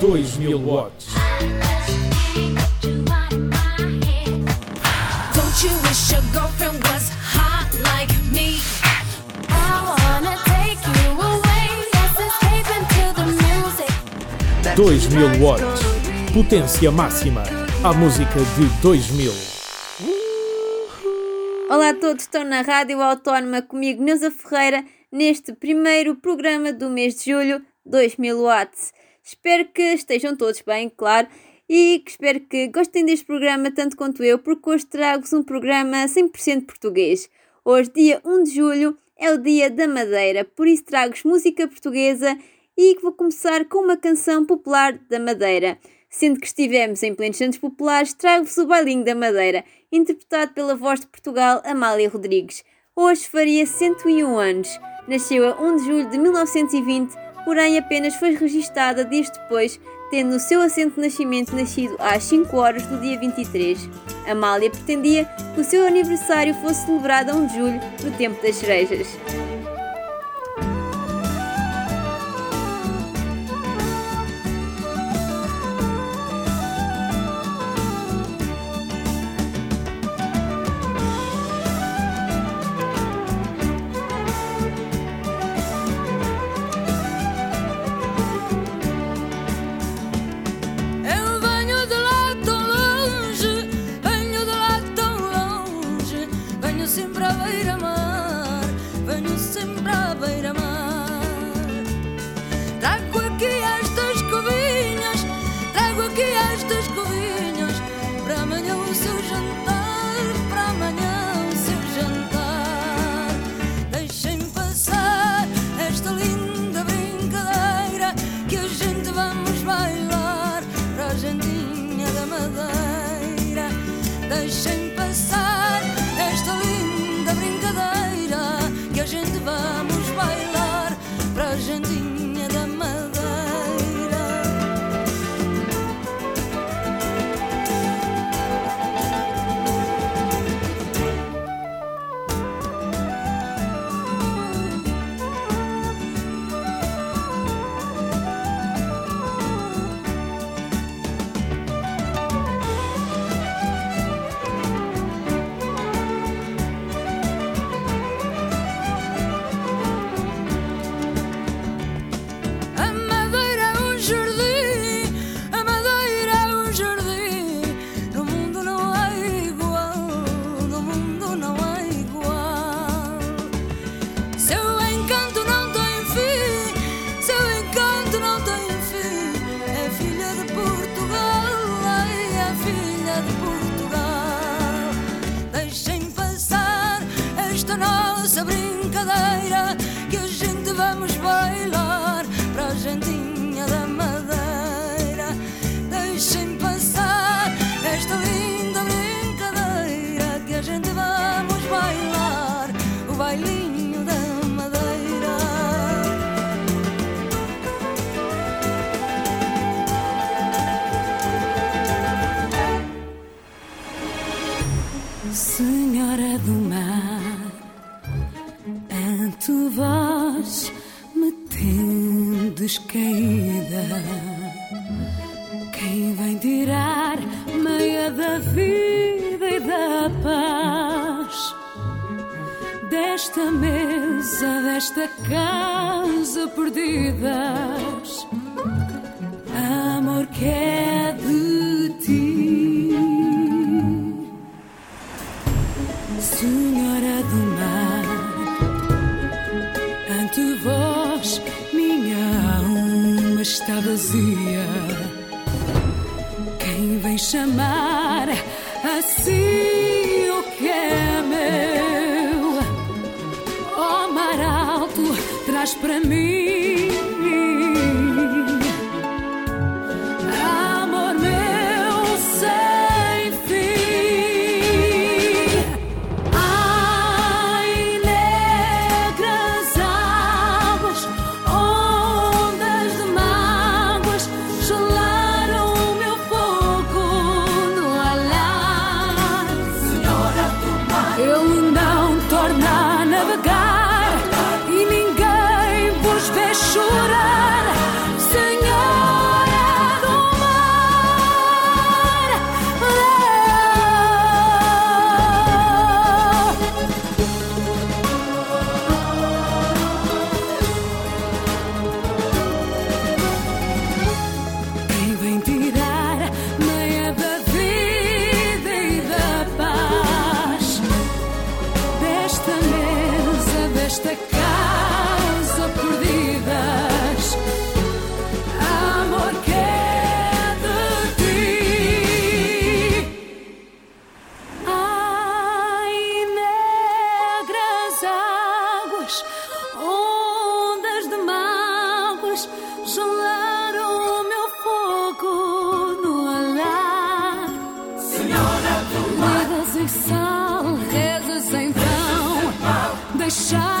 2000 watts. Don't you wish your girlfriend was hot like me? I wanna take you away. Let's escape into the music. 2000 watts. Potência máxima. A música de 2000. Olá a todos, estão na Rádio Autónoma comigo, Neuza Ferreira, neste primeiro programa do mês de julho, 2000 watts. Espero que estejam todos bem, claro, e espero que gostem deste programa tanto quanto eu, porque hoje trago-vos um programa 100% português. Hoje, dia 1 de julho, é o dia da Madeira, por isso trago-vos música portuguesa e vou começar com uma canção popular da Madeira. Sendo que estivemos em plenos Santos Populares, trago-vos o Bailinho da Madeira, interpretado pela voz de Portugal Amália Rodrigues. Hoje faria 101 anos. Nasceu a 1 de julho de 1920, porém apenas foi registada dias depois, tendo o seu assento de nascimento nascido às 5 horas do dia 23. Amália pretendia que o seu aniversário fosse celebrado a 1 de julho, no tempo das cerejas. Caída. Quem vem tirar meia da vida e da paz desta mesa, desta casa perdidas? shine.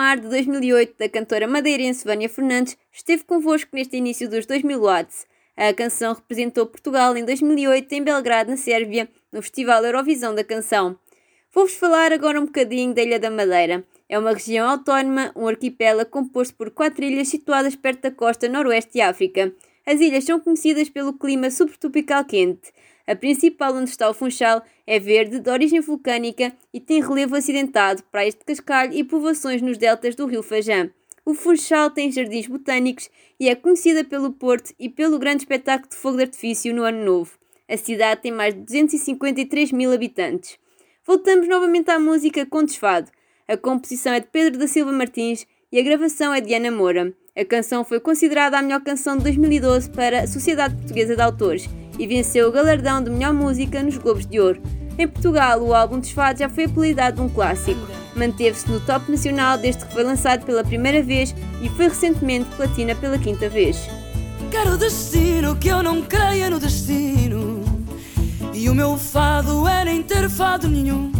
Mar de 2008, da cantora madeirense Vânia Fernandes, esteve convosco neste início dos 2000 watts. A canção representou Portugal em 2008 em Belgrado, na Sérvia, no Festival Eurovisão da Canção. Vou-vos falar agora um bocadinho da Ilha da Madeira. É uma região autónoma, um arquipélago composto por quatro ilhas situadas perto da costa noroeste de África. As ilhas são conhecidas pelo clima subtropical quente. A principal, onde está o Funchal, é verde, de origem vulcânica e tem relevo acidentado, praias de cascalho e povoações nos deltas do rio Fajã. O Funchal tem jardins botânicos e é conhecida pelo Porto e pelo grande espetáculo de fogo de artifício no Ano Novo. A cidade tem mais de 253 mil habitantes. Voltamos novamente à música Contos Fado. A composição é de Pedro da Silva Martins e a gravação é de Ana Moura. A canção foi considerada a melhor canção de 2012 para a Sociedade Portuguesa de Autores e venceu o galardão de melhor música nos Globos de Ouro. Em Portugal, o álbum dos Fados já foi apelidado de um clássico. Manteve-se no top nacional desde que foi lançado pela primeira vez e foi recentemente platina pela quinta vez. Quero destino que eu não creia no destino. E o meu fado é nem ter fado nenhum.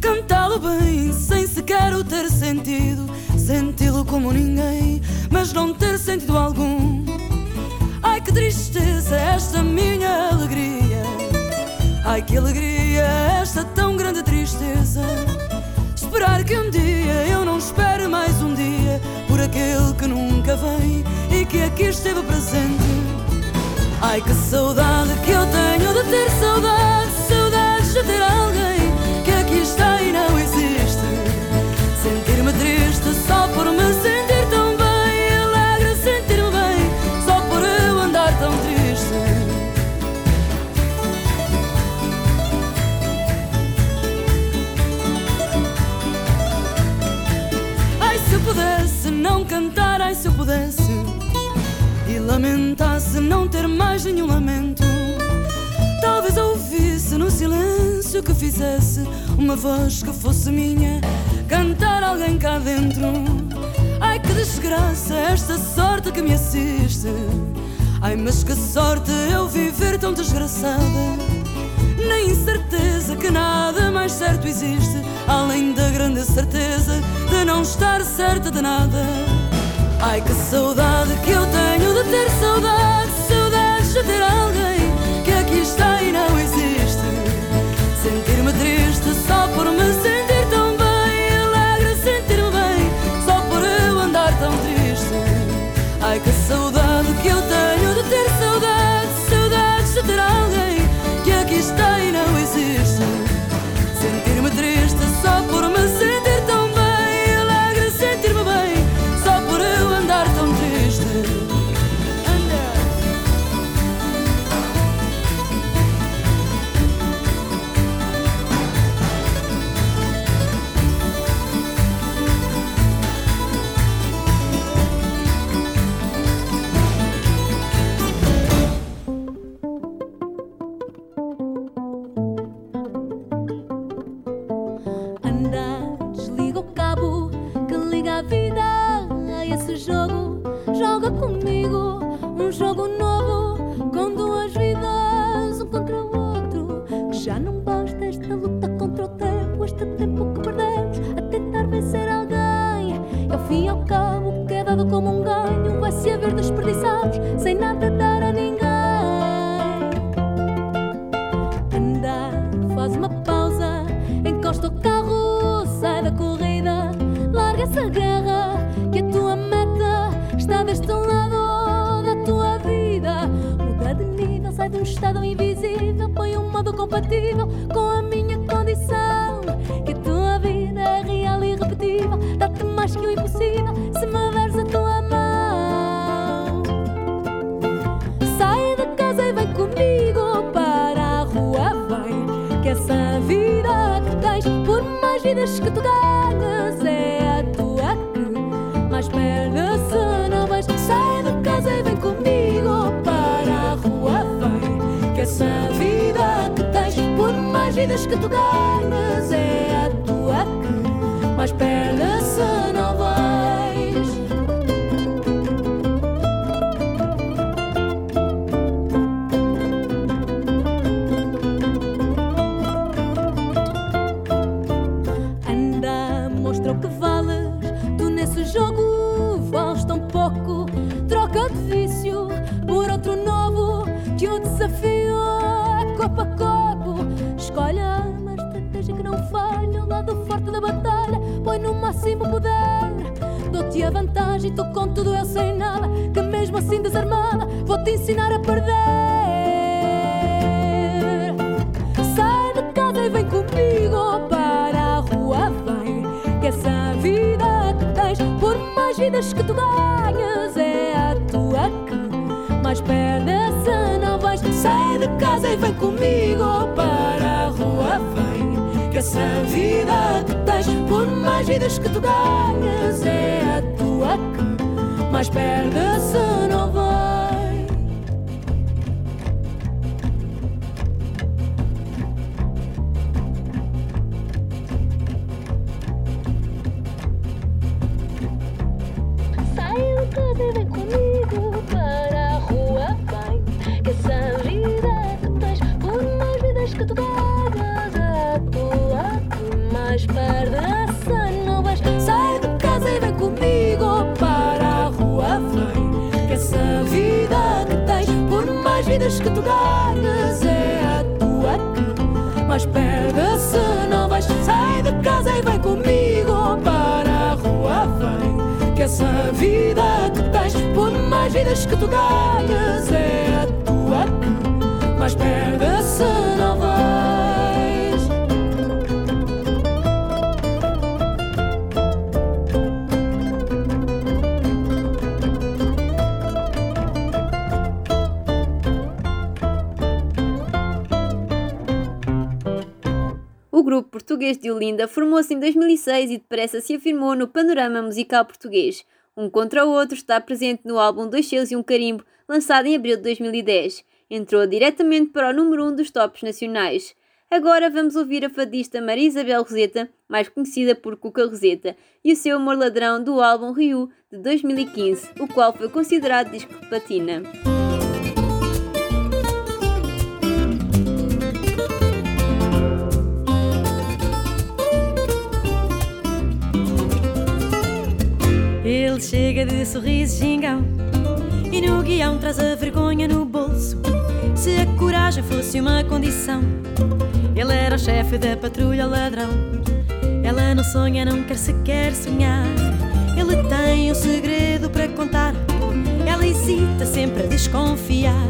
Cantá-lo bem, sem sequer o ter sentido. Senti-lo como ninguém, mas não ter sentido algum. Que tristeza esta minha alegria. Ai que alegria esta tão grande tristeza. Esperar que um dia eu não espere mais um dia por aquele que nunca vem e que aqui esteve presente. Ai que saudade que eu tenho de ter saudade, saudades de ter alguém que aqui está e não existe. Sentir-me triste só por me sentir pudesse e lamentasse não ter mais nenhum lamento. Talvez ouvisse no silêncio que fizesse uma voz que fosse minha, cantar alguém cá dentro. Ai que desgraça esta sorte que me assiste. Ai mas que sorte eu viver tão desgraçada. Na incerteza que nada mais certo existe, além da grande certeza de não estar certa de nada. Ai que saudade que eu tenho de ter saudade, saudades de ter alguém que aqui está e não existe. Sentir-me triste só por me sentir encosta o carro, sai da corrida, larga essa guerra, que a tua meta está deste lado da tua vida. Muda de nível, sai de um estado invisível, põe um modo compatível com a minha condição. Que a tua vida é real e irrepetível, dá-te mais que o impossível vidas que tu ganhas é a tua que mais perna se não vais. Sai de casa e vem comigo para a rua, vem. Que essa vida que tens, por mais vidas que tu ganhas, é a tua que mais perna é a tua que mais perdes se não vais. Sai de casa e vem comigo para a rua, vem. Que essa vida que tens, por mais vidas que tu ganhas, é a tua que mais perdes se não vais. Mais vidas que tu ganhas, é a tua que mais perdes se não vais. Sai de casa e vem comigo para a rua, vem. Que essa vida que tens, por mais vidas que tu ganhas, é a tua que mais português de Olinda formou-se em 2006 e depressa se afirmou no panorama musical português. Um contra o outro está presente no álbum Dois Selos e um Carimbo, lançado em abril de 2010. Entrou diretamente para o número 1 um dos tops nacionais. Agora vamos ouvir a fadista Maria Isabel Roseta, mais conhecida por Cuca Roseta, e o seu Amor Ladrão do álbum Rio de 2015, o qual foi considerado disco de platina. Chega de sorriso gingão. E no guião traz a vergonha no bolso. Se a coragem fosse uma condição. Ele era o chefe da patrulha ladrão. Ela não sonha, não quer sequer sonhar. Ele tem um segredo para contar. Ela hesita sempre a desconfiar.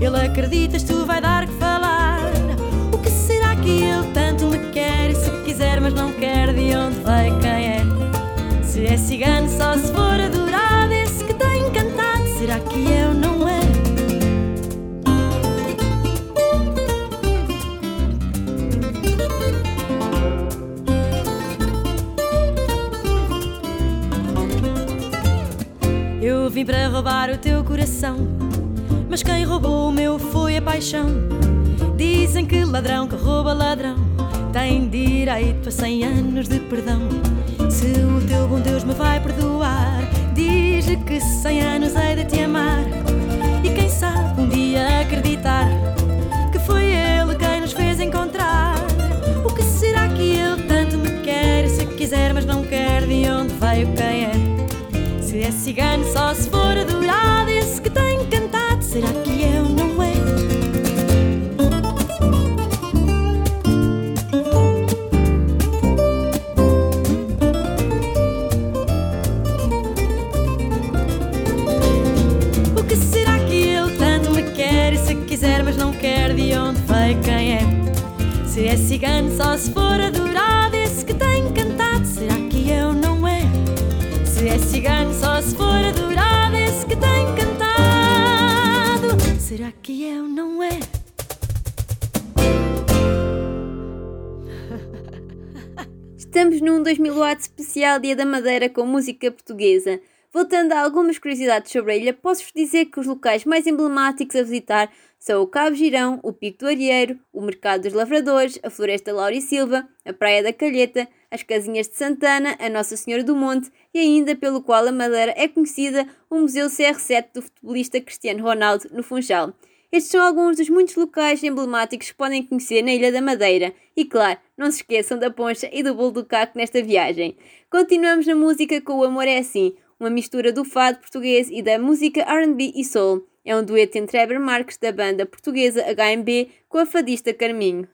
Ele acreditas tu vai dar que falar. O que será que ele tanto me quer? E se quiser mas não quer de onde vai quem para roubar o teu coração, mas quem roubou o meu foi a paixão. Dizem que ladrão que rouba ladrão tem direito a cem anos de perdão. Se o teu bom Deus me vai perdoar, diz-lhe que cem anos hei de te amar. E quem sabe um dia acreditar que foi ele quem nos fez encontrar. O que será que ele tanto me quer? Se quiser, mas não quer, de onde veio quem é? É cigano, só se for adorado. Esse que tem cantado, será que eu não é? O que será que ele tanto me quer? E se quiser, mas não quer, de onde veio quem é? Se é cigano, só se for Estamos num 2000 watts especial Dia da Madeira com música portuguesa. Voltando a algumas curiosidades sobre a ilha, posso-vos dizer que os locais mais emblemáticos a visitar são o Cabo Girão, o Pico do Arieiro, o Mercado dos Lavradores, a Floresta Laura e Silva, a Praia da Calheta, as Casinhas de Santana, a Nossa Senhora do Monte e ainda pelo qual a Madeira é conhecida o Museu CR7 do futebolista Cristiano Ronaldo no Funchal. Estes são alguns dos muitos locais emblemáticos que podem conhecer na Ilha da Madeira. E claro, não se esqueçam da poncha e do bolo do caco nesta viagem. Continuamos na música com O Amor é Assim, uma mistura do fado português e da música R&B e soul. É um dueto entre Heber Marques da banda portuguesa HMB com a fadista Carminho.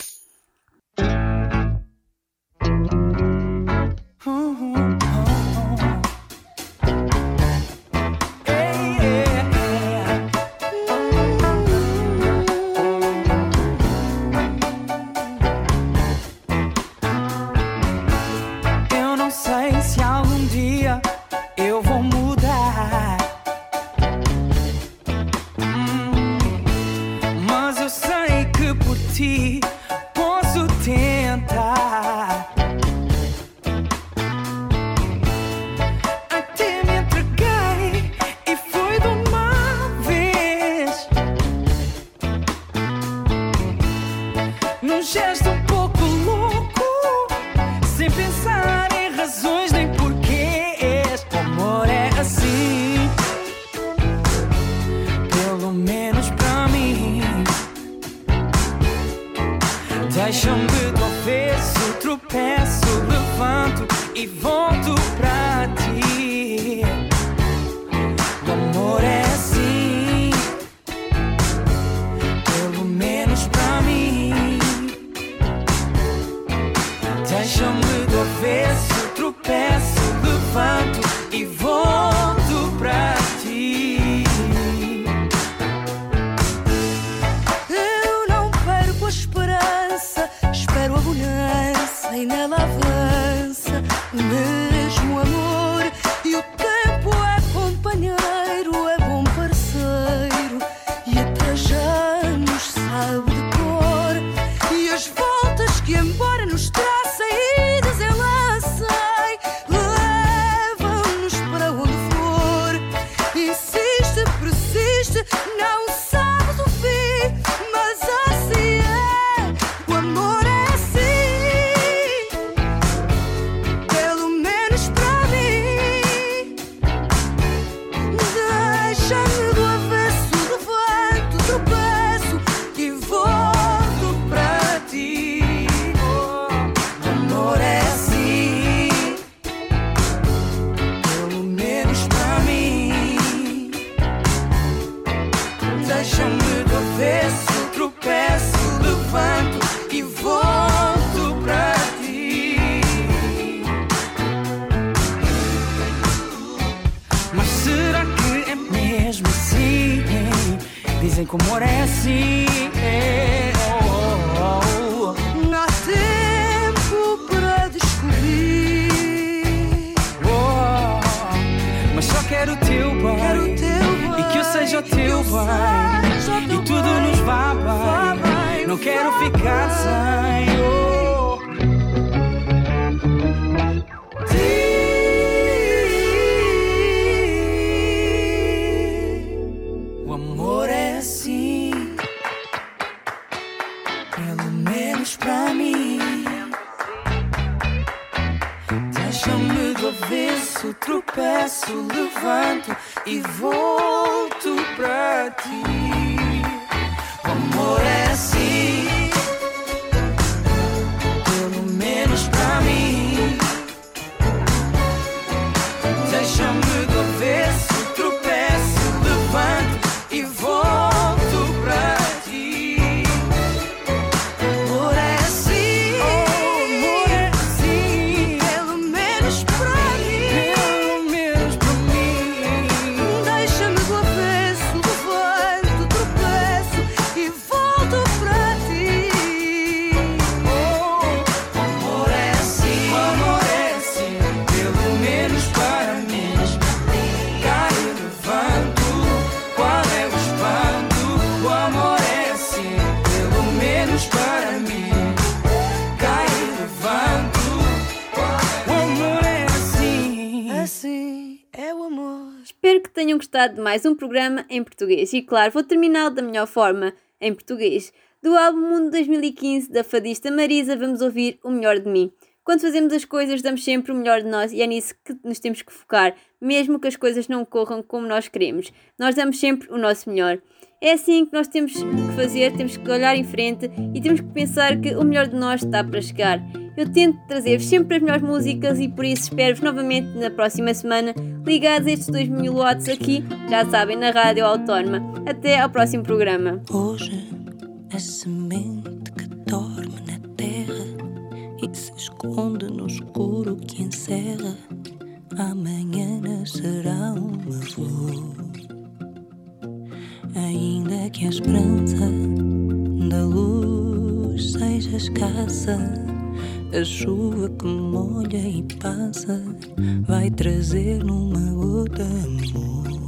Dizem que o amor é assim. Oh, oh, oh. Há tempo para descobrir. Mas só quero o teu bem. Quero o teu bem. E que eu seja o teu bem. E tudo nos vá bem. Não quero ficar sem. Levanto e volto tenham gostado de mais um programa em português. E claro, vou terminar da melhor forma, em português. Do álbum Mundo 2015 da fadista Marisa, vamos ouvir O Melhor de Mim. Quando fazemos as coisas, damos sempre o melhor de nós e é nisso que nos temos que focar, mesmo que as coisas não corram como nós queremos. Nós damos sempre o nosso melhor. É assim que nós temos que fazer, temos que olhar em frente e temos que pensar que o melhor de nós está para chegar. Eu tento trazer-vos sempre as melhores músicas e por isso espero-vos novamente na próxima semana, ligados a estes 2000 watts aqui, já sabem, na Rádio Autónoma. Até ao próximo programa. Hoje a semente que dorme na terra e se esconde no escuro que encerra, amanhã nascerá uma flor. Ainda que a esperança da luz seja escassa, a chuva que molha e passa vai trazer numa gota amor.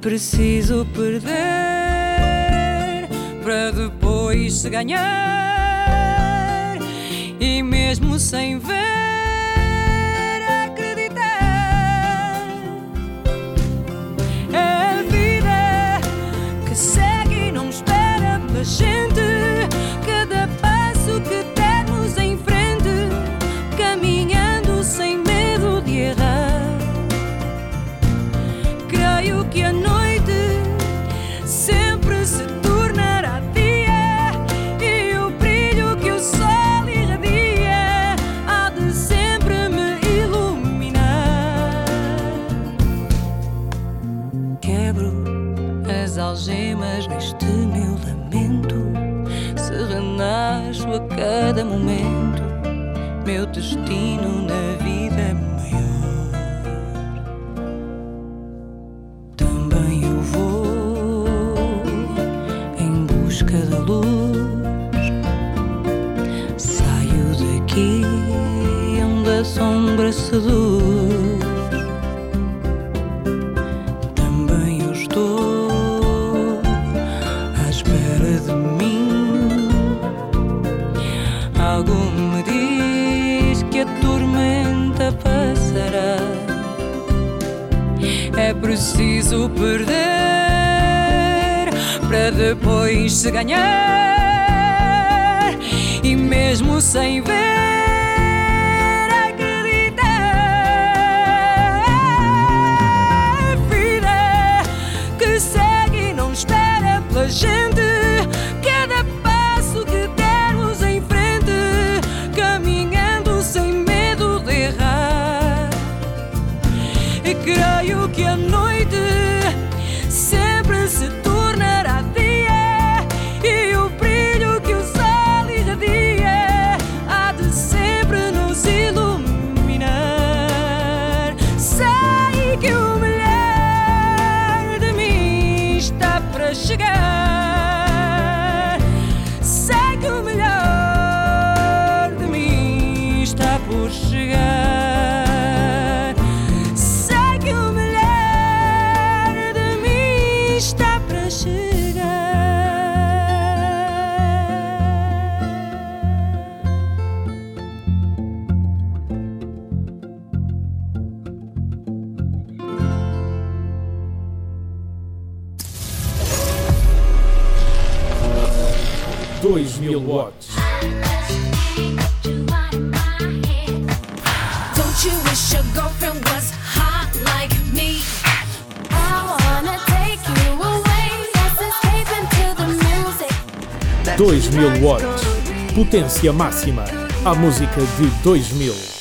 Preciso perder para depois se ganhar. E mesmo sem ver, acreditar. É a vida que segue e não espera pela a cada momento, meu destino mesmo Potência máxima. A música de 2000.